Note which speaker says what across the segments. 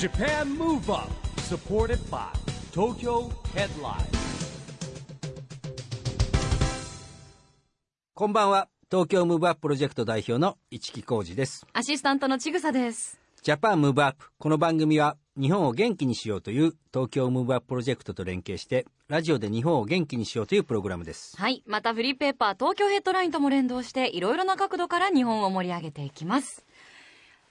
Speaker 1: Japan Move Up supported by Tokyo Headline
Speaker 2: こんばんは東京ムーブアッププロジェクト代表の一木広治です
Speaker 3: アシスタントのちぐさです。
Speaker 2: Japan Move Up この番組は日本を元気にしようという東京ムーブアッププロジェクトと連携してラジオで日本を元気にしようというプログラムです
Speaker 3: はい。またフリーペーパー東京ヘッドラインとも連動していろいろな角度から日本を盛り上げていきます。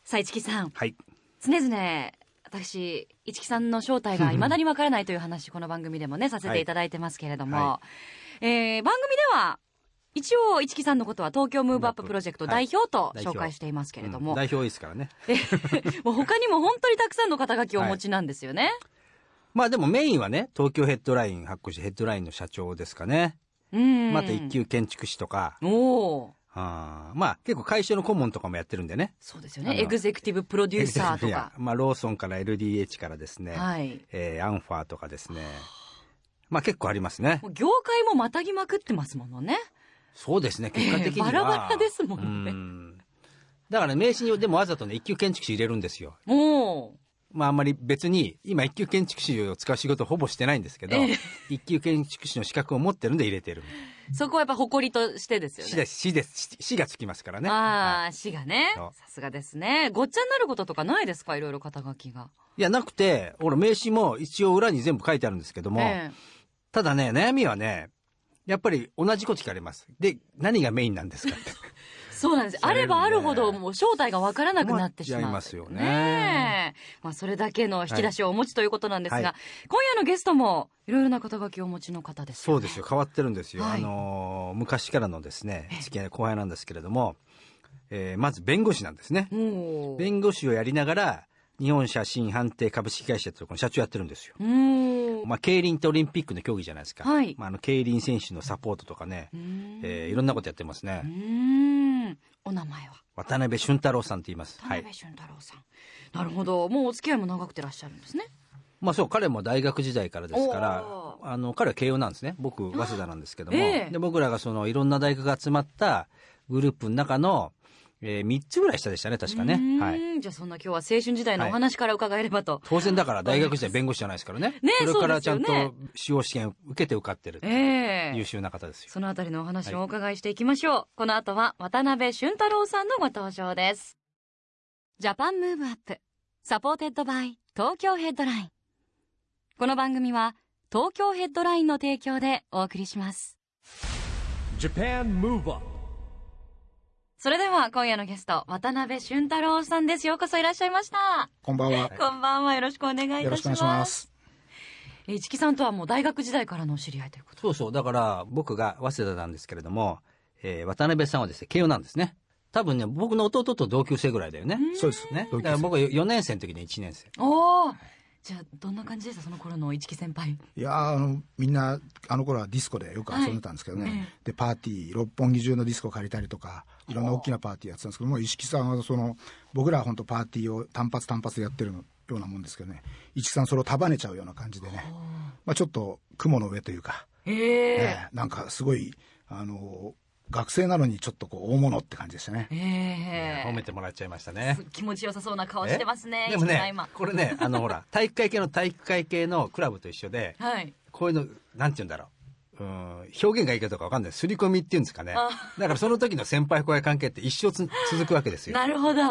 Speaker 3: さあ、市木さん。
Speaker 2: はい
Speaker 3: 常々、私、市木さんの正体が未だにわからないという話、この番組でもね、させてい。ただいてますけれども、
Speaker 2: は
Speaker 3: えー番組では、一応、市木さんのことは東京ムーブアッププロジェクト代表と
Speaker 2: はい
Speaker 3: 紹介していますけれども、
Speaker 2: うん代表いいですからね。
Speaker 3: もう他にも本当にたくさんの肩書きをお持ちなんですよね。
Speaker 2: まあでもメインはね東京ヘッドライン発行してヘッドラインの社長ですかね。
Speaker 3: うん。
Speaker 2: また一級建築士とか。
Speaker 3: おお。
Speaker 2: あーまあ結構会社の顧問とかもやってるんでね
Speaker 3: そうですよね。エグゼクティブプロデューサーとか。
Speaker 2: まあローソンから LDH からですね、
Speaker 3: はい。
Speaker 2: えーアンファーとかですねまあ結構ありますね
Speaker 3: 業界もまたぎまくってますものね。
Speaker 2: そうですね結果的には、
Speaker 3: ええバラバラですもんね
Speaker 2: うんだから名刺にでもわざとね一級建築士入れるんですよ
Speaker 3: おお。
Speaker 2: まああんまり別に今一級建築士を使う仕事ほぼしてないんですけど、
Speaker 3: ええ
Speaker 2: 一級建築士の資格を持ってるんで入れてる
Speaker 3: そこはやっぱ誇りとしてですよね。
Speaker 2: 市です市です市がつきますからね
Speaker 3: ああ、
Speaker 2: はい
Speaker 3: 市がね。さすがですね。ごっちゃになることとかないですか？いろいろ肩書きが。
Speaker 2: いやなくて俺名刺も一応裏に全部書いてあるんですけども、
Speaker 3: え
Speaker 2: ただね悩みはねやっぱり同じこと聞かれますで何がメインなんですかって
Speaker 3: え そうなんです。あればあるほどもう正体がわからなくなってしまう。
Speaker 2: 思っちゃいますよね
Speaker 3: まあそれだけの引き出しをお持ちということなんですが、
Speaker 2: はい。
Speaker 3: 今夜のゲストもいろいろな肩書きをお持ちの方ですよね。
Speaker 2: そうですよ。変わってるんですよ、
Speaker 3: はい。
Speaker 2: あのー昔からのですね付き合いの後輩なんですけれども、えーまず弁護士なんですね。弁護士をやりながら日本写真判定株式会社というところの社長やってるんですよ。まあ、競輪ってオリンピックの競技じゃないですか、
Speaker 3: はい。
Speaker 2: まあ、あの競輪選手のサポートとかね。えーいろんなことやってますね。
Speaker 3: お名前は？
Speaker 2: 渡辺俊太郎さんって言います。はい。
Speaker 3: 田辺俊太郎さん、なるほど。もうお付き合いも長くてらっしゃるんですね。
Speaker 2: まあそう彼も大学時代からですから
Speaker 3: お
Speaker 2: あの彼は慶応なんですね。僕早稲田なんですけども、
Speaker 3: ええ。
Speaker 2: で僕らがそのいろんな大学が集まったグループの中の、え3つぐらい下でしたね確かね。
Speaker 3: うーん。
Speaker 2: はい。
Speaker 3: じゃあそんな今日は青春時代のお話から伺えればと、
Speaker 2: 当然だから大学時代弁護士じゃないですからね。
Speaker 3: ね
Speaker 2: それからちゃんと司法試験受けて受かってる
Speaker 3: ええ。
Speaker 2: 優秀な方ですよ、
Speaker 3: そのあたりのお話をお伺いしていきましょう、この後は渡辺俊太郎さんのご登場です。 Japan Move Up supported by Tokyo Headline。この番組は東京ヘッドラインの提供でお送りします。
Speaker 1: Japan Move Up
Speaker 3: それでは今夜のゲスト渡辺俊太郎さんです。ようこそいらっしゃいました。
Speaker 4: こんばんは。
Speaker 3: こんばんは。よろしくお願いいたします。
Speaker 4: よろしくお願いします。
Speaker 3: え市木さんとはもう大学時代からのお知り合いということ
Speaker 2: そうそう。だから僕が早稲田なんですけれども、えー渡辺さんはですね慶応なんですね。多分ね僕の弟と同級生ぐらいだよね。
Speaker 4: そうです
Speaker 2: ね。だから僕は4年生の時に1年生。
Speaker 3: おおじゃあどんな感じでしたその頃の市木先輩。
Speaker 4: いやーあのみんなあの頃はディスコでよく遊んでたんですけどね、
Speaker 3: はい。え
Speaker 4: でパーティー六本木中のディスコ借りたりとかいろんな大きなパーティーやってたんですけどもう石木さんはその僕らは本当パーティーを単発単発でやってるようなもんですけどね。石木さんそれを束ねちゃうような感じでね、まあ、ちょっと雲の上というか、
Speaker 3: ええ。
Speaker 4: ねなんかすごいあの学生なのにちょっとこう大物って感じでしたね。
Speaker 3: え。え
Speaker 2: 褒めてもらっちゃいましたね。
Speaker 3: 気持ちよさそうな顔してますね
Speaker 2: でもねこれねあのほら体育会系の体育会系のクラブと一緒で
Speaker 3: はい。
Speaker 2: こういうのなんて言うんだろううん表現がいいかどうかわかんない。刷り込みっていうんですかね。
Speaker 3: あ。
Speaker 2: だからその時の先輩後輩関係って一生つ続くわけですよ。
Speaker 3: なるほど。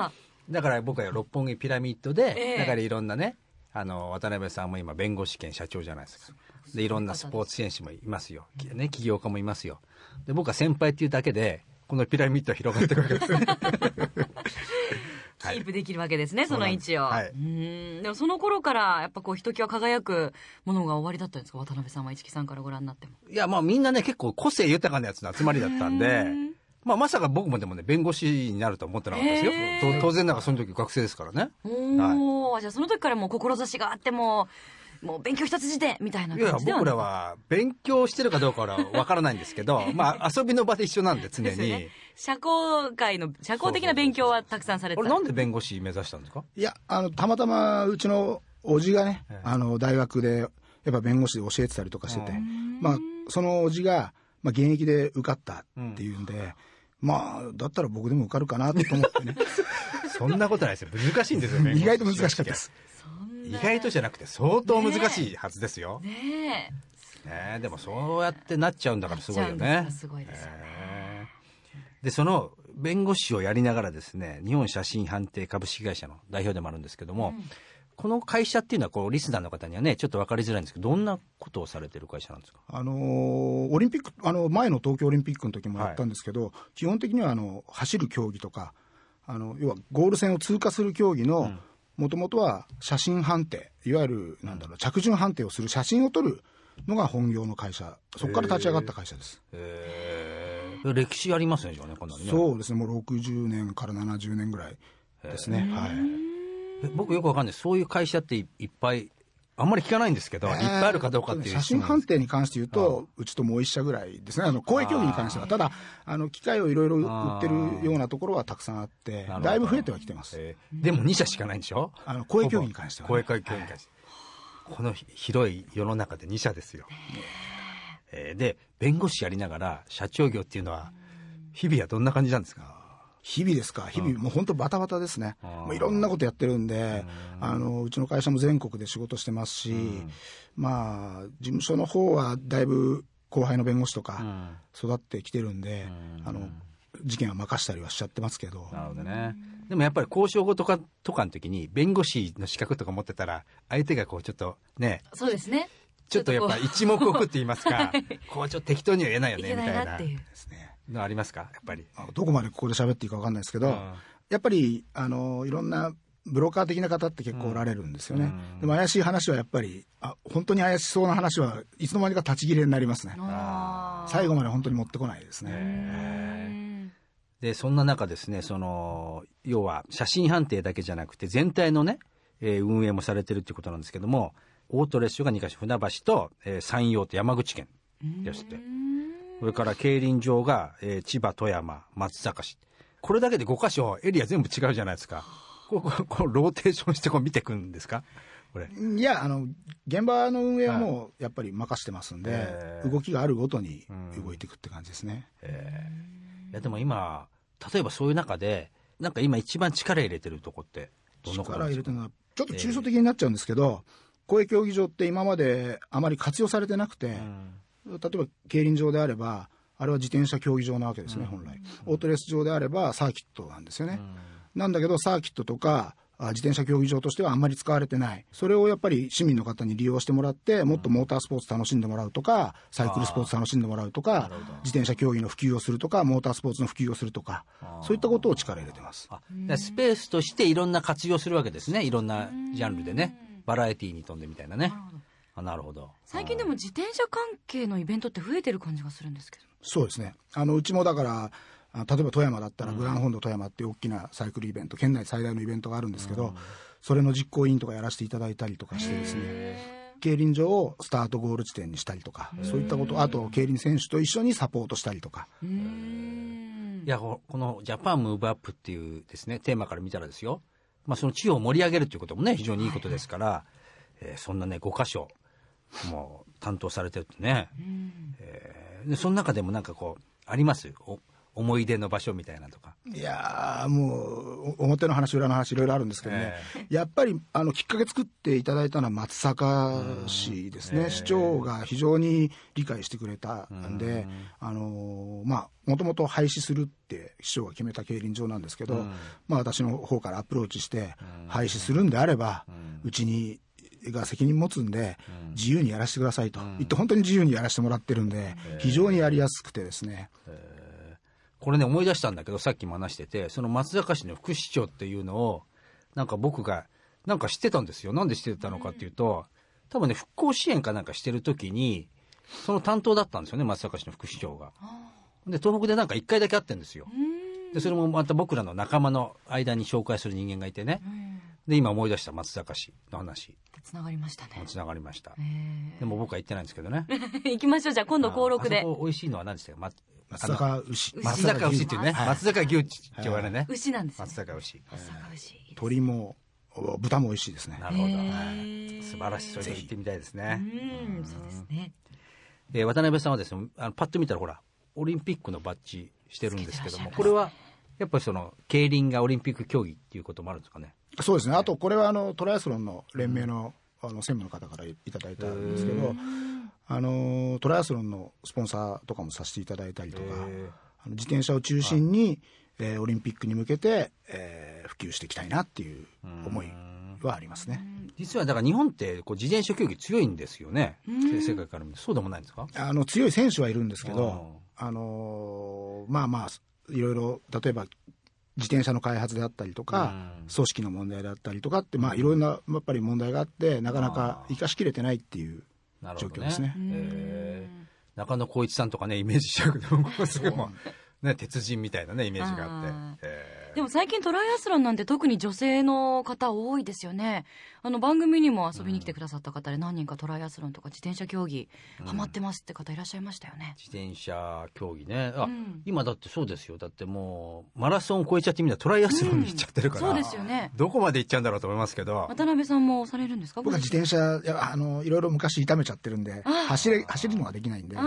Speaker 2: だから僕は六本木ピラミッドで、
Speaker 3: ええ。
Speaker 2: だからいろんなねあの渡辺さんも今弁護士兼社長じゃないですか。でいろんなスポーツ選手もいますよ、ね、起業家もいますよ。で僕は先輩っていうだけでこのピラミッドは広がっていくわけです。ね
Speaker 3: キープできるわけですね、その位置を、
Speaker 2: そうなんです
Speaker 3: うーん。でもその頃からやっぱこうひときわ輝くものが終わりだったんですか渡辺さんは市木さんからご覧になっても。
Speaker 2: いやまあみんなね結構個性豊かなやつの集まりだったんでまあまさか僕もでもね弁護士になると思ってなかったですよ。当然なんかその時学生ですからね。
Speaker 3: おお、じゃあその時からもう志があってももう勉強一筋でみたいない
Speaker 2: や
Speaker 3: 感じでは
Speaker 2: 僕らは勉強してるかどうかはわからないんですけど まあ遊びの場で一緒なんで常に、
Speaker 3: ですよね。社交界の社交的な勉強はたくさんされてた。
Speaker 2: あれなんで弁護士目指したんですか？
Speaker 4: いやあのたまたまうちの叔父がね、
Speaker 2: ええ。
Speaker 4: あの大学でやっぱ弁護士で教えてたりとかしてて、まあ、その叔父が、まあ、現役で受かったっていうんで、まあだったら僕でも受かるかなと思ってね。
Speaker 2: そんなことないですよ。難しいんですよ弁護士。
Speaker 4: 意外と難しかったです
Speaker 2: 意外とじゃなくて相当難しいはずですよ。
Speaker 3: ねえ。
Speaker 2: ねえ。でもそうやってなっちゃうんだからすごいよね。
Speaker 3: です。すごいですよね。
Speaker 2: でその弁護士をやりながらですね日本写真判定株式会社の代表でもあるんですけども、この会社っていうのはこうリスナーの方にはねちょっと分かりづらいんですけどどんなことをされてる会社なんですか？
Speaker 4: あのーオリンピックあの前の東京オリンピックの時もやったんですけど、基本的にはあの走る競技とかあの要はゴール線を通過する競技のもともとは写真判定いわゆるなんだろう着順判定をする写真を撮るのが本業の会社。そこから立ち上がった会社です、
Speaker 2: へえ歴史ありますねじゃあねこんなのね。
Speaker 4: そうですねもう60年から70年ぐらいですね。はい。
Speaker 2: え僕よくわかんない。そういう会社っていいっぱいあんまり聞かないんですけど、いっぱいあるかどうかっていう
Speaker 4: 写真判定に関して言うと、うちともう一社ぐらいですね、あの公営競技に関しては、ただ、あの機械をいろいろ売ってるようなところはたくさんあってだいぶ増えてはきてます、
Speaker 2: えーでも2社しかないんでしょ？
Speaker 4: あの公営競技に関してはね、
Speaker 2: 公営競技に関して、このひ広い世の中で2社ですよ、えーで弁護士やりながら社長業っていうのは日々はどんな感じなんですか？
Speaker 4: 日々ですか、日々、もう本当、バタバタですね、もういろんなことやってるんで、あのうちの会社も全国で仕事してますし、まあ、事務所の方はだいぶ後輩の弁護士とか育ってきてるんで、あの事件は任したりはしちゃってますけど。
Speaker 2: なるほどね。でもやっぱり交渉後とかとかの時に弁護士の資格とか持ってたら相手がこうちょっとね
Speaker 3: そうですね。
Speaker 2: ちょっとやっぱ一目置くって言いますか。こうちょっと適当には言えないよ
Speaker 3: いけない
Speaker 2: ねみたいな
Speaker 3: なっていう。
Speaker 4: ですね
Speaker 2: のありますか？やっぱり。
Speaker 4: どこまでここで喋っていいか分かんないですけど、
Speaker 2: うん。
Speaker 4: やっぱりあのいろんなブローカー的な方って結構おられるんですよね、
Speaker 2: うん。
Speaker 4: でも怪しい話はやっぱりあ本当に怪しそうな話はいつの間にか立ち切れになりますね。最後まで本当に持ってこないですね、
Speaker 3: うん
Speaker 2: でそんな中ですねその要は写真判定だけじゃなくて全体のね、えー運営もされてるっていうことなんですけどもオートレース場が2か所船橋と、えー山陽と山口県ですってそれから競輪場が、えー千葉富山松阪市。これだけで5か所エリア全部違うじゃないですか。こ ここうローテーションしてこう見ていくんですか？これ。
Speaker 4: いやあの現場の運営はもうやっぱり任してますんで、
Speaker 2: へー。
Speaker 4: 動きがあるごとに動いていくって感じですね、
Speaker 2: いやでも今例えばそういう中でなんか今一番力入れてるとこってどんなことなんですか？
Speaker 4: 力入れてるのはちょっと抽象的になっちゃうんですけど、公営競技場って今まであまり活用されてなくて、例えば競輪場であればあれは自転車競技場なわけですね、本来。オートレース場であればサーキットなんですよね、なんだけどサーキットとかあ自転車競技場としてはあんまり使われてない。それをやっぱり市民の方に利用してもらってもっとモータースポーツ楽しんでもらうとかサイクルスポーツ楽しんでもらうとか自転車競技の普及をするとかモータースポーツの普及をするとかそういったことを力入れてます。
Speaker 2: スペースとしていろんな活用するわけですね。いろんなジャンルでね。バラエティーに富んでみたいなねあなるほど。
Speaker 3: 最近でも自転車関係のイベントって増えてる感じがするんですけど。
Speaker 4: そうですね。あのうちもだからあ例えば富山だったらグランホンド富山っていう大きなサイクルイベント県内最大のイベントがあるんですけど、それの実行委員とかやらせていただいたりとかしてですね競輪場をスタートゴール地点にしたりとかそういったことあと競輪選手と一緒にサポートしたりとか。
Speaker 3: うん。
Speaker 2: いやここの「ジャパンムーブアップっていうですねテーマから見たらですよ、まあ、その地方を盛り上げるということもね非常にいいことですから、えーそんなね5箇所もう担当されてるってね、えーでその中でもなんかこうあります？お思い出の場所みたいなとか。
Speaker 4: いやーもうお表の話裏の話いろいろあるんですけどね、やっぱりあのきっかけ作っていただいたのは松阪市ですね、市長が非常に理解してくれたんで、あのーまあもともと廃止するって市長が決めた競輪場なんですけど、まあ私の方からアプローチして、廃止するんであれば、うちにが責任持つんで、自由にやらせてくださいと。言って、本当に自由にやらせてもらってるんで、非常にやりやすくてですね、
Speaker 2: これね思い出したんだけどさっきも話しててその松阪市の副市長っていうのをなんか僕がなんか知ってたんですよ。なんで知ってたのかっていうと多分ね復興支援かなんかしてる時にその担当だったんですよね松阪市の副市長が。で東北でなんか1回だけ会ってんですよ。でそれもまた僕らの仲間の間に紹介する人間がいてねで今思い出した松阪市の話。
Speaker 3: つながりましたね。
Speaker 2: つながりました。
Speaker 3: え
Speaker 2: でも僕は行ってないんですけどね。
Speaker 3: ー 行きましょう。じゃあ今度登録で。
Speaker 2: 美味しいのは何でしたか、ま、
Speaker 4: 松坂牛。
Speaker 2: 松坂牛。っていうね、
Speaker 4: はい。
Speaker 2: 松坂牛って言われね、
Speaker 3: 牛なんですね。
Speaker 2: 松坂牛。
Speaker 3: 松阪牛
Speaker 4: 鶏もお豚も美味しいですね。
Speaker 2: なるほど、素晴らしい。それで行ってみたいですね、
Speaker 3: うんそうですね。
Speaker 2: えー渡辺さんはですねあのパッと見たらほらオリンピックのバッジしてるんですけども
Speaker 3: つけてらっしゃいます
Speaker 2: これはやっぱりその競輪がオリンピック競技っていうこともあるんですかね？
Speaker 4: そうですね、あとこれはあのトライアスロンの連盟の,、あの専務の方からいただいたんですけど、あのトライアスロンのスポンサーとかもさせていただいたりとか、あの自転車を中心に、えーオリンピックに向けて、えー普及していきたいなっていう思いはありますね。
Speaker 2: 実はだから日本ってこう自転車競技強いんですよね。世界から見て。そうでもないんですか？
Speaker 4: あの強い選手はいるんですけ
Speaker 2: う
Speaker 4: ど、あのーまあまあ、いろいろ、例えば自転車の開発であったりとか、
Speaker 2: うん。
Speaker 4: 組織の問題であったりとかって、まあ、いろんなやっぱり問題があって、なかなか生かしきれてないっていう
Speaker 2: なるほど
Speaker 4: 状況ですね。
Speaker 2: へー。中野浩一さんとかね、イメージしちゃうけど、僕はすごいもう、ね、鉄人みたいなね、イメージがあって
Speaker 3: でも最近トライアスロンなんて特に女性の方多いですよね。あの番組にも遊びに来てくださった方で何人かトライアスロンとか自転車競技ハマってますって方いらっしゃいましたよね。
Speaker 2: 自転車競技ね。あ、
Speaker 3: うん
Speaker 2: 今だってそうですよ。だってもう、マラソンを超えちゃってみんなトライアスロンに行っちゃってるから。
Speaker 3: そうですよね。
Speaker 2: どこまで行っちゃうんだろうと思いますけど。
Speaker 3: 渡辺さんもされるんですか？
Speaker 4: 僕は自転車、あのいろいろ昔痛めちゃってるんで、走れ走るのができないんで、あ
Speaker 3: あ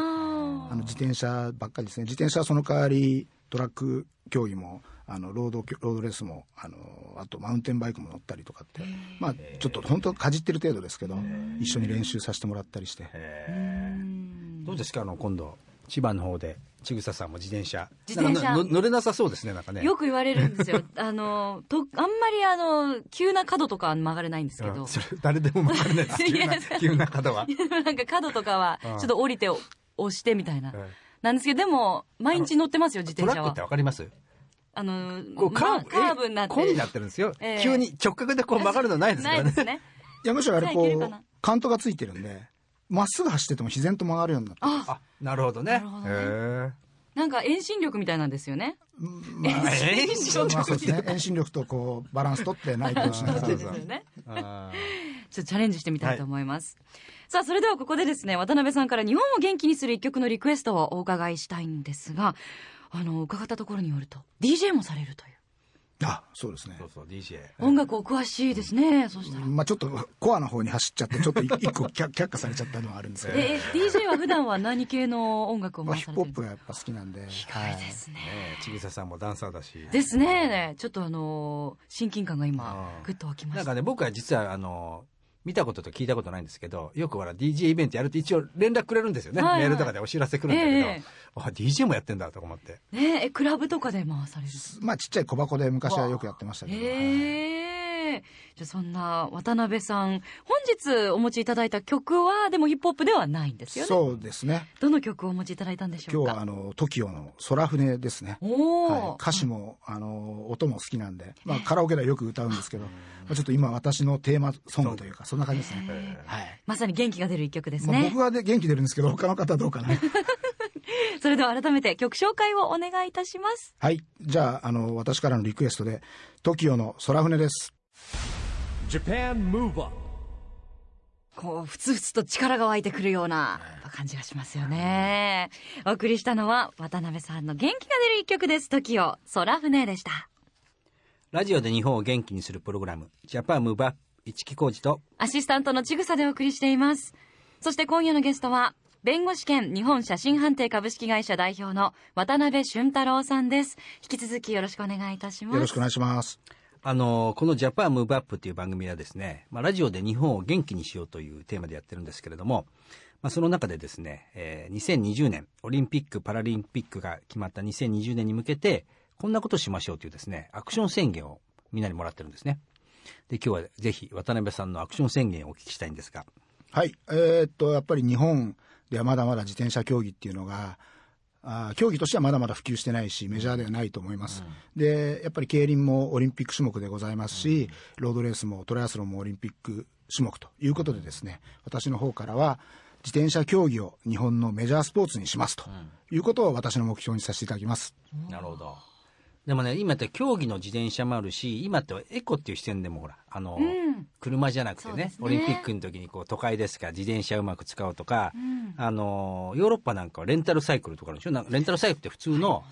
Speaker 4: の自転車ばっかりですね。自転車はその代わり、トラック競技も、あのロードロードレースもあのあとマウンテンバイクも乗ったりとかってまあちょっと本当かじってる程度ですけど一緒に練習させてもらったりして
Speaker 2: どうですか？あの、今度、千葉の方で、ちぐささんも自転車。乗れなさそうですね、なんかね。
Speaker 3: よく言われるんですよ。あの、と、あんまりあの、急な角とかは曲がれないんですけど
Speaker 2: うん。それ誰でも曲がれないです。急な急な角は。
Speaker 3: なんか角とかは、ち
Speaker 2: うん
Speaker 3: ょっと降りて押してみたいな
Speaker 2: うん。
Speaker 3: なんですけど、でも、毎日乗ってますよ、自転車は
Speaker 2: トラックって。わかります？
Speaker 3: あの、
Speaker 2: こうカーブ、
Speaker 3: まあカーブになって
Speaker 2: えこうになってるんですよ。
Speaker 3: ええ
Speaker 2: 急に直角でこう曲がるのないですからね。
Speaker 3: ないですね。
Speaker 4: いやむしろあれこうカントがついてるんでまっすぐ走ってても自然と曲がるようになって
Speaker 3: あ、
Speaker 2: あ、なるほどね。
Speaker 3: なるほどね
Speaker 2: へ
Speaker 3: なんか遠心力みたいなんですよね。
Speaker 4: まあ
Speaker 2: 遠心力
Speaker 4: まあそうですね遠心力とこうバランス取ってないとしながら
Speaker 3: そうですよね。ちょっとチャレンジしてみたいと思います。さあ、それではここでですね、渡辺さんから日本を元気にする一曲のリクエストをお伺いしたいんですが、あの、伺ったところによると、DJ もされるという。
Speaker 4: あそうですね
Speaker 2: ーそうそう、DJ。
Speaker 3: 音楽お詳しいですね、そうしたら。
Speaker 4: まあちょっとコアな方に走っちゃってちょっと一 一個却却下されちゃったのはあるんですけど、
Speaker 3: え、え DJ は普段は何系の音楽を
Speaker 4: まあ、
Speaker 3: 回
Speaker 4: ヒッ
Speaker 3: されてるんですか？
Speaker 4: プホップがやっぱ好きなんで、
Speaker 3: 意外ですね。
Speaker 2: ねえちぐささんもダンサーだし。
Speaker 3: ですね。ちょっとあの、親近感が今
Speaker 2: あ、ー
Speaker 3: ぐっと湧きました。
Speaker 2: なんかね、僕は実は、あの、見たことと聞いたことないんですけど、よくほら、DJ イベントやると一応連絡くれるんですよね。
Speaker 3: はいはい。
Speaker 2: メールとかでお知らせ来るんだけど、
Speaker 3: ええ
Speaker 2: あ、DJ もやってんだとか思って。
Speaker 3: ねえ、クラブとかで回される？
Speaker 4: まあちっちゃい小箱で昔はよくやってましたけど、はい
Speaker 3: じゃあそんな渡辺さん、本日お持ちいただいた曲は、でもヒップホップではないんですよね。
Speaker 4: そうですね。
Speaker 3: どの曲をお持ちいただいたんでしょうか？
Speaker 4: 今日はあの TOKIO の空船ですね。はい、歌詞もあの音も好きなんで、まあ、カラオケではよく歌うんですけど、まあ、ちょっと今私のテーマソングというかそんな感じですね、はい。
Speaker 3: まさに元気が出る一曲です
Speaker 4: まあ、
Speaker 3: ね。
Speaker 4: 僕はで元気出るんですけど他の方はどうかな。
Speaker 3: それでは改めて曲紹介をお願いいたします。
Speaker 4: はい。じゃああの私からのリクエストで TOKIO の空船です
Speaker 3: こう、ふつふつと力が湧いてくるような感じがしますよね。お送りしたのは、渡辺さんの元気が出る一曲です。TOKIO、空船でした。
Speaker 2: ラジオで日本を元気にするプログラム、ジャパンムーブアップ、市木浩二と、
Speaker 3: アシスタントのちぐさでお送りしています。そして今夜のゲストは、弁護士兼日本写真判定株式会社代表の渡辺俊太郎さんです。引き続きよろしくお願いいたします。
Speaker 4: よろしくお願いします
Speaker 2: あの、このジャパンムーブアップっていう番組はですね、まあ、ラジオで日本を元気にしようというテーマでやってるんですけれども、まあ、その中でですね、えー2020年、オリンピック・パラリンピックが決まった2020年に向けて、こんなことしましょうというですね、アクション宣言をみんなにもらってるんですね。で、今日はぜひ渡辺さんのアクション宣言をお聞きしたいんですが、
Speaker 4: はいえーっとやっぱり日本ではまだまだ自転車競技っていうのがあー競技としてはまだまだ普及してないしメジャーではないと思います、でやっぱり競輪もオリンピック種目でございますし、ロードレースもトライアスロンもオリンピック種目ということでですね私の方からは自転車競技を日本のメジャースポーツにしますということを私の目標にさせていただきます、
Speaker 2: なるほど。でもね、今って競技の自転車もあるし、今ってエコっていう視点でもほら、あの、
Speaker 3: うん。
Speaker 2: 車じゃなくてね
Speaker 3: ね。
Speaker 2: オリンピックの時にこう都会ですから自転車うまく使おうとか、
Speaker 3: ん。
Speaker 2: あの、ヨーロッパなんかはレンタルサイクルとかあるでしょ？なんかレンタルサイクルって普通の。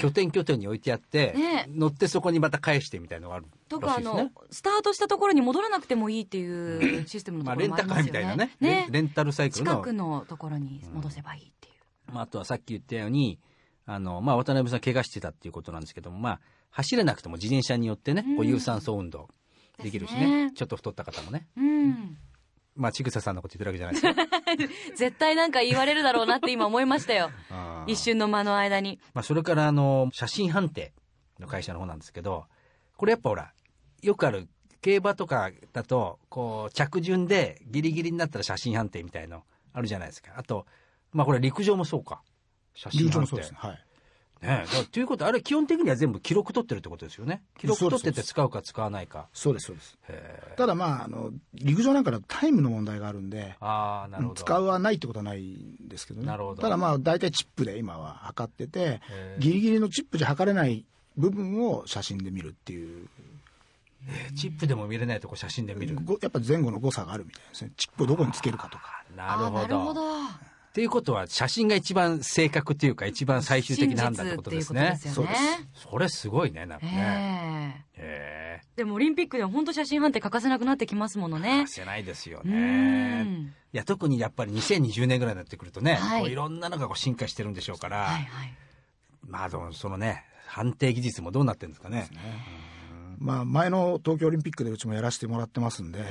Speaker 2: 拠点拠点に置いてあって、
Speaker 3: ね。
Speaker 2: 乗ってそこにまた返してみたいのがある
Speaker 3: とか、あのスタートしたところに戻らなくてもいいっていうシステムの
Speaker 2: まあ、
Speaker 3: とこ
Speaker 2: レンタカー
Speaker 3: ろもありますよね。
Speaker 2: みたいなね。レンレンタルサイクルの。
Speaker 3: 近くのところに戻せばいいっていう。
Speaker 2: まあ、あとはさっき言ったように、あの、まあ、渡辺さん怪我してたっていうことなんですけども、まあ、走れなくても自転車によってね、こう有酸素運動。できるし
Speaker 3: ね。
Speaker 2: ね。ちょっと太った方もね。
Speaker 3: うん。
Speaker 2: まあちぐささんのこと言ってるわけじゃないですけど
Speaker 3: 絶対なんか言われるだろうなって今思いましたよ。一瞬の間の間に。
Speaker 2: まあ、それからあの写真判定の会社の方なんですけどこれやっぱほらよくある競馬とかだとこう着順でギリギリになったら写真判定みたいのあるじゃないですか。あとまあこれ陸上もそうか写真
Speaker 4: 流暢
Speaker 2: 判定
Speaker 4: もそうですね。はい。
Speaker 2: ねということはあれ基本的には全部記録取ってるってことですよね記録取ってて使うか使わないか
Speaker 4: そうです、そうです。ただまあ、あの、陸上なんかだとタイムの問題があるんで、
Speaker 2: ああなるほど
Speaker 4: 使うはないってことはないんですけどね。
Speaker 2: なるほど
Speaker 4: ただまあ、大体チップで今は測っててギリギリのチップじゃ測れない部分を写真で見るっていう、
Speaker 2: チップでも見れないとこ写真で見る
Speaker 4: ごやっぱ前後の誤差があるみたいですね。チップをどこにつけるかとか。
Speaker 2: なるほど
Speaker 3: あなるほど
Speaker 2: っていうことは写真が一番正確っていうか一番最終的な判断ってことですね。
Speaker 3: 真実っていうことです
Speaker 2: それすごいねなんかね。
Speaker 3: ええ。
Speaker 2: へえ。
Speaker 3: でもオリンピックでは本当写真判定欠かせなくなってきますものね。
Speaker 2: 欠かせないですよ
Speaker 3: う
Speaker 2: ね
Speaker 3: ん。
Speaker 2: いや特にやっぱり2020年ぐらいになってくるとね、
Speaker 3: はい。
Speaker 2: こういろんなのがこう進化してるんでしょうから、
Speaker 3: はいはい。
Speaker 2: まあでもそのね判定技術もどうなってるんですかね。
Speaker 4: まあ、前の東京オリンピックでうちもやらせてもらってますんで、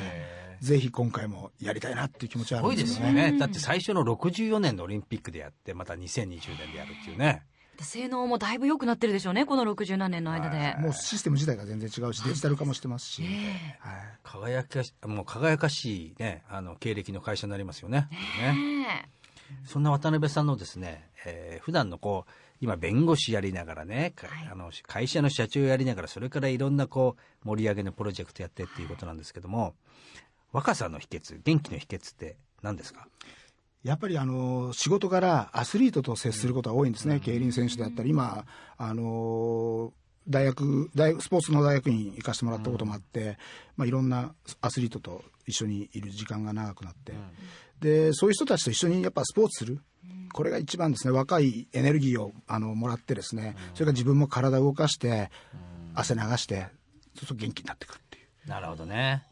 Speaker 4: ぜひ今回もやりたいなっていう気持ちはあ
Speaker 2: すごい
Speaker 4: るんでよね。
Speaker 2: ですすよね。だって最初の64年のオリンピックでやってまた2020年でやるっていうね。
Speaker 3: 性能もだいぶ良くなってるでしょうねこの60何年の間で。
Speaker 4: もうシステム自体が全然違うし、デジタル化もしてますし。
Speaker 3: え。
Speaker 4: はい。
Speaker 2: 輝かしもう輝かしいねあの経歴の会社になりますよね
Speaker 3: え。
Speaker 2: ね。そんな渡辺さんのですね、えー普段のこう今弁護士やりながらね、か
Speaker 3: はい。
Speaker 2: あの会社の社長やりながらそれからいろんなこう盛り上げのプロジェクトやってっていうことなんですけども若さの秘訣元気の秘訣って何ですか？
Speaker 4: やっぱりあの仕事からアスリートと接することが多いんですね、競輪選手であったり、今、あの大学大スポーツの大学院行かせてもらったこともあって、まあ、いろんなアスリートと一緒にいる時間が長くなって、でそういう人たちと一緒にやっぱスポーツする、これが一番ですね、若いエネルギーをあのもらってですね、それから自分も体を動かして、汗流して、そうすると元気になってくるっていう。
Speaker 2: なるほどね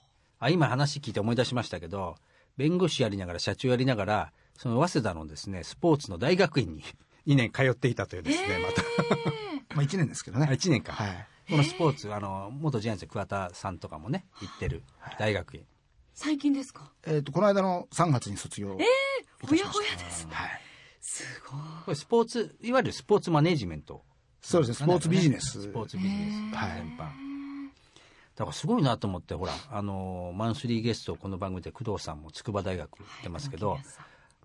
Speaker 2: あ今話聞いて思い出しましたけど弁護士やりながら社長やりながらその早稲田のですねスポーツの大学院に 2年通っていたというですね、また。
Speaker 4: まあ、1年ですけどね。
Speaker 2: 1年か、
Speaker 4: はい。
Speaker 2: このスポーツあの元ジャイアンツの桑田さんとかもね行ってる大学院。
Speaker 3: 最近ですか？
Speaker 4: えー、とこの間の3月に卒業いた
Speaker 3: ほや
Speaker 4: しました、
Speaker 3: ほやです
Speaker 4: はい、
Speaker 3: すごい。
Speaker 2: これスポーツいわゆるスポーツマネジメント
Speaker 4: そうですねスポーツビジネス。
Speaker 2: スポーツビジネス。
Speaker 4: はい。
Speaker 2: 全般だからすごいなと思ってほらあのマンスリーゲストこの番組で工藤さんも筑波大学行ってますけど、
Speaker 3: はい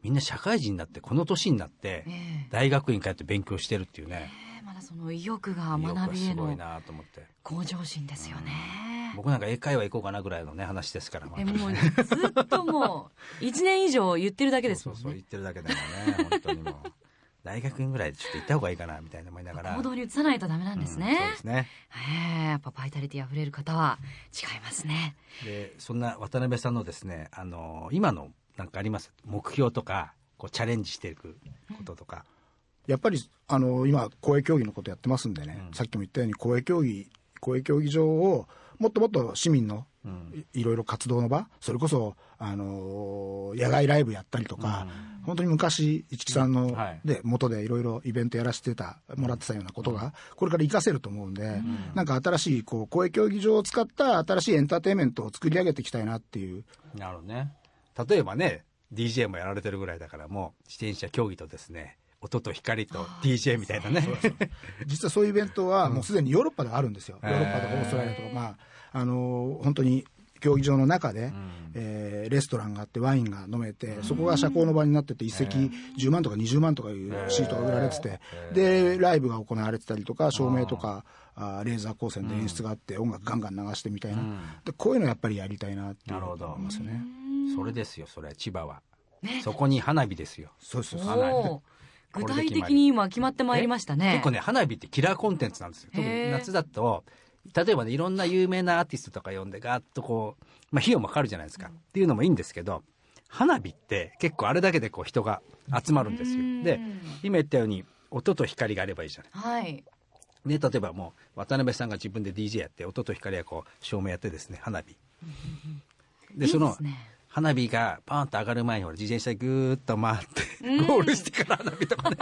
Speaker 2: みんな社会人になってこの年になって
Speaker 3: ええ。
Speaker 2: 大学院通って勉強してるっていうね。
Speaker 3: えまだその意欲が学びへの
Speaker 2: すごいなと思って。
Speaker 3: 向上心ですよね。
Speaker 2: 僕なんか英会話行こうかなぐらいのね話ですから
Speaker 3: えもうずっともう1年以上言ってるだけです
Speaker 2: そうそう
Speaker 3: もんね
Speaker 2: 言ってるだけだよね本当にもう大学院ぐらいでちょっと行った方がいいかなみたいな思いながら。
Speaker 3: 行動に移さないとダメなんですね。
Speaker 2: うんそうですね。
Speaker 3: ええやっぱバイタリティ溢れる方は違いますね。
Speaker 2: でそんな渡辺さんのですねあの今のなんかあります目標とかこうチャレンジしていくこととか、
Speaker 4: やっぱりあの今公営競技のことやってますんでね、
Speaker 2: うん。
Speaker 4: さっきも言ったように公営競技公営競技場をもっともっと市民の
Speaker 2: うん
Speaker 4: いいろいろ活動の場それこそ、あの野外ライブやったりとか、本当に昔市木さんの、
Speaker 2: はい。
Speaker 4: で元でいろいろイベントやらせてたもらってたようなことがこれから活かせると思うんで、なんか新しいこう公営競技場を使った新しいエンターテインメントを作り上げていきたいなっていう。
Speaker 2: なるほどね。例えばね DJ もやられてるぐらいだからもう自転車競技とですね音と光と DJ みたいなね。
Speaker 4: 実はそういうイベントはもうすでにヨーロッパではあるんですよ、ヨーロッパとかオーストラリアとか、まあ、あの本当に競技場の中で、えーレストランがあってワインが飲めて、そこが社交の場になってて一席10万とか20万とかいうシートが売られてて、でライブが行われてたりとか照明とかあーレーザー光線で演出があって音楽ガンガン流してみたいな、でこういうのやっぱりやりたいなっていう
Speaker 2: なるほど
Speaker 4: 思いますよね。
Speaker 2: それですよそれ千葉は、
Speaker 3: ね。
Speaker 2: そこに花火ですよ。
Speaker 4: そうそうそう。
Speaker 3: 具体的に今決まってまいりましたね。
Speaker 2: 結構ね花火ってキラーコンテンツなんですよ。特に夏だと例えばねいろんな有名なアーティストとか呼んでガーッとこう、まあ、費用もかかるじゃないですか、っていうのもいいんですけど花火って結構あれだけでこう人が集まるんですよ。
Speaker 3: うん。
Speaker 2: で今言ったように音と光があればいいじゃない。
Speaker 3: はい。
Speaker 2: で例えばもう渡辺さんが自分で DJ やって音と光やこう照明やってですね花火。でその花火がパーンと上がる前にほら自転車でぐーっと回ってゴールしてから花火とかね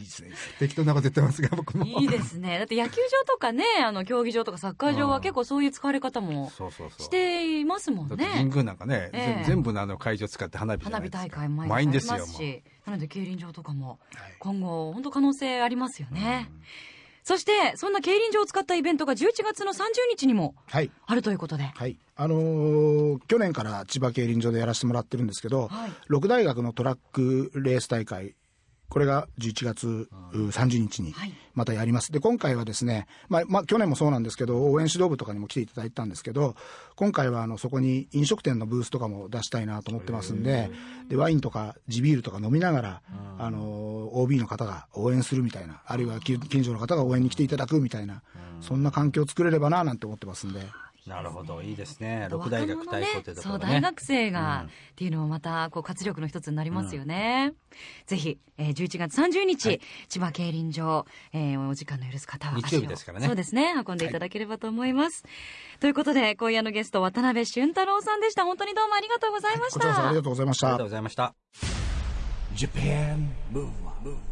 Speaker 4: いいですね。適当なこと言ってますが僕も。
Speaker 3: いいですね。だって野球場とかねあの競技場とかサッカー場は結構そういう使われ方も
Speaker 2: そうそうそう。
Speaker 3: していますもん
Speaker 2: だって神
Speaker 3: ね
Speaker 2: 宮なんかね、
Speaker 3: ええ。
Speaker 2: 全全部のあの会場使って花火
Speaker 3: 花火大会毎日あり
Speaker 2: ですよもう
Speaker 3: ますし。なので競輪場とかも
Speaker 4: はい。
Speaker 3: 今後本当可能性ありますよね、そしてそんな競輪場を使ったイベントが11月の30日にも
Speaker 4: はい。
Speaker 3: あるということで。
Speaker 4: はい。あのー去年から千葉競輪場でやらせてもらってるんですけど、
Speaker 3: はい。
Speaker 4: 六大学のトラックレース大会これが11月う30日に
Speaker 3: はい
Speaker 4: またやります。で、今回はですね、まあ、まあ、去年もそうなんですけど、応援指導部とかにも来ていただいたんですけど、今回はあの、そこに飲食店のブースとかも出したいなと思ってますんで、で、ワインとか地ビールとか飲みながら、あの、OB の方が応援するみたいな、あるいは近近所の方が応援に来ていただくみたいな、そんな環境を作れればな、なんて思ってますんで。
Speaker 2: なるほど。いいですね。六大学対抗というとこ
Speaker 3: そう
Speaker 2: ろでね
Speaker 3: 大学生が、
Speaker 2: うん
Speaker 3: っていうのもまたこう活力の一つになりますよね、ぜひ、えー、11月30日、千葉競輪場、えーお時間の許す方は
Speaker 2: 日曜日ですからね。
Speaker 3: そうですね。運んでいただければと思います、ということで今夜のゲスト渡辺俊太郎さんでした。本当にどうもありがとうございました、
Speaker 4: こちらこそありがとうございました。
Speaker 2: ありがとう。ございました
Speaker 1: Japan Move Up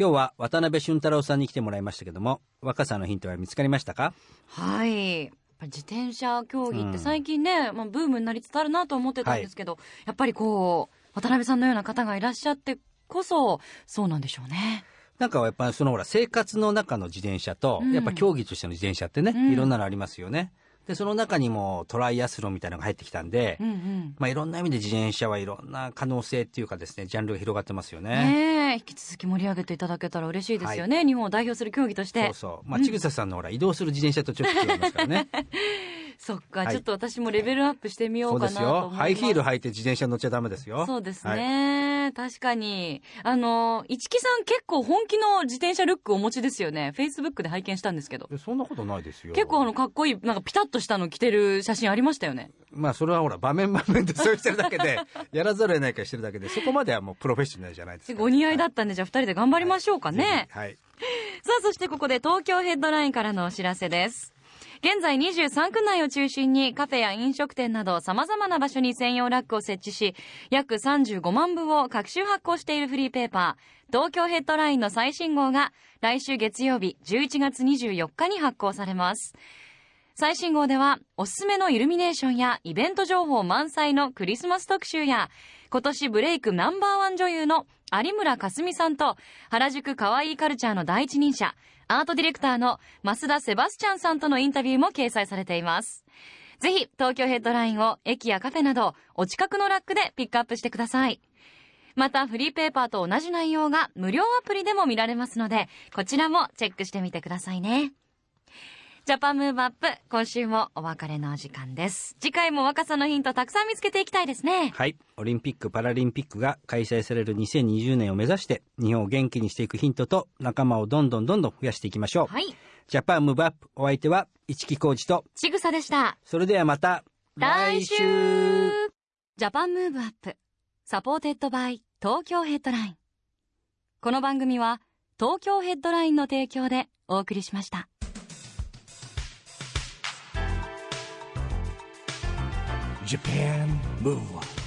Speaker 2: 今日は渡辺俊太郎さんに来てもらいましたけども若さのヒントは見つかりましたか？
Speaker 3: はい。自転車競技っ
Speaker 2: うん。
Speaker 3: て最近ね、まあ、ブームになりつつあるなと思ってたんですけど、やっぱりこう渡辺さんのような方がいらっしゃってこそそうなんでしょうね。
Speaker 2: なんかやっぱりそのほら生活の中の自転車と、
Speaker 3: うん。
Speaker 2: やっぱ競技としての自転車ってね、
Speaker 3: うん。
Speaker 2: いろんなのありますよねでその中にもトライアスロンみたいなのが入ってきたんで、
Speaker 3: うんうん。
Speaker 2: まあいろんな意味で自転車はいろんな可能性っていうかですねジャンルが広がってますよね。
Speaker 3: ねえ。引き続き盛り上げていただけたら嬉しいですよね、日本を代表する競技として。
Speaker 2: そうそう。まあ千草さんのほら移動する自転車とちょっと違いますからね。
Speaker 3: そっか、
Speaker 2: はい。
Speaker 3: ちょっと私もレベルアップしてみよ
Speaker 2: そう
Speaker 3: かなと思います。
Speaker 2: よ。ハイヒール履いて自転車乗っちゃダメですよ。
Speaker 3: そうです
Speaker 2: はい。
Speaker 3: ね、確かに。あの市木さん結構本気の自転車ルックお持ちですよね。フェイスブックで拝見したんですけど。
Speaker 2: えそんなことないですよ。
Speaker 3: 結構あのかっこいいなんかピタッとしたの着てる写真ありましたよね。
Speaker 2: まあそれはほら場面場面でそうしてるだけで やらざるを得ないからしてるだけでそこまではもうプロフェッショナルじゃないですから。
Speaker 3: ご似合いだったんでじゃあ二人で頑張りましょうかね、
Speaker 2: ぜひはい。
Speaker 3: さあ、そしてここで東京ヘッドラインからのお知らせです。現在23区内を中心にカフェや飲食店など様々な場所に専用ラックを設置し、約35万部を各種発行しているフリーペーパー、東京ヘッドラインの最新号が来週月曜日11月24日に発行されます。最新号ではおすすめのイルミネーションやイベント情報満載のクリスマス特集や今年ブレイクナンバーワン女優の有村架純さんと原宿かわいいカルチャーの第一人者アートディレクターの増田セバスチャンさんとのインタビューも掲載されています。ぜひ東京ヘッドラインを駅やカフェなどお近くのラックでピックアップしてください。またフリーペーパーと同じ内容が無料アプリでも見られますのでこちらもチェックしてみてくださいね。ジャパンムーブアップ今週もお別れのお時間です。次回も若さのヒントたくさん見つけていきたいですね。
Speaker 2: はい。オリンピック・パラリンピックが開催される2020年を目指して、日本を元気にしていくヒントと仲間をどんどんどんどん増やしていきましょう。
Speaker 3: はい。
Speaker 2: ジャパンムーブアップ、お相手は市木浩二と、
Speaker 3: ちぐさでした。
Speaker 2: それではまた
Speaker 3: 来週 Japan Move Up supported by Tokyo Headline この番組は東京ヘッドラインの提供でお送りしました
Speaker 1: Japan. Move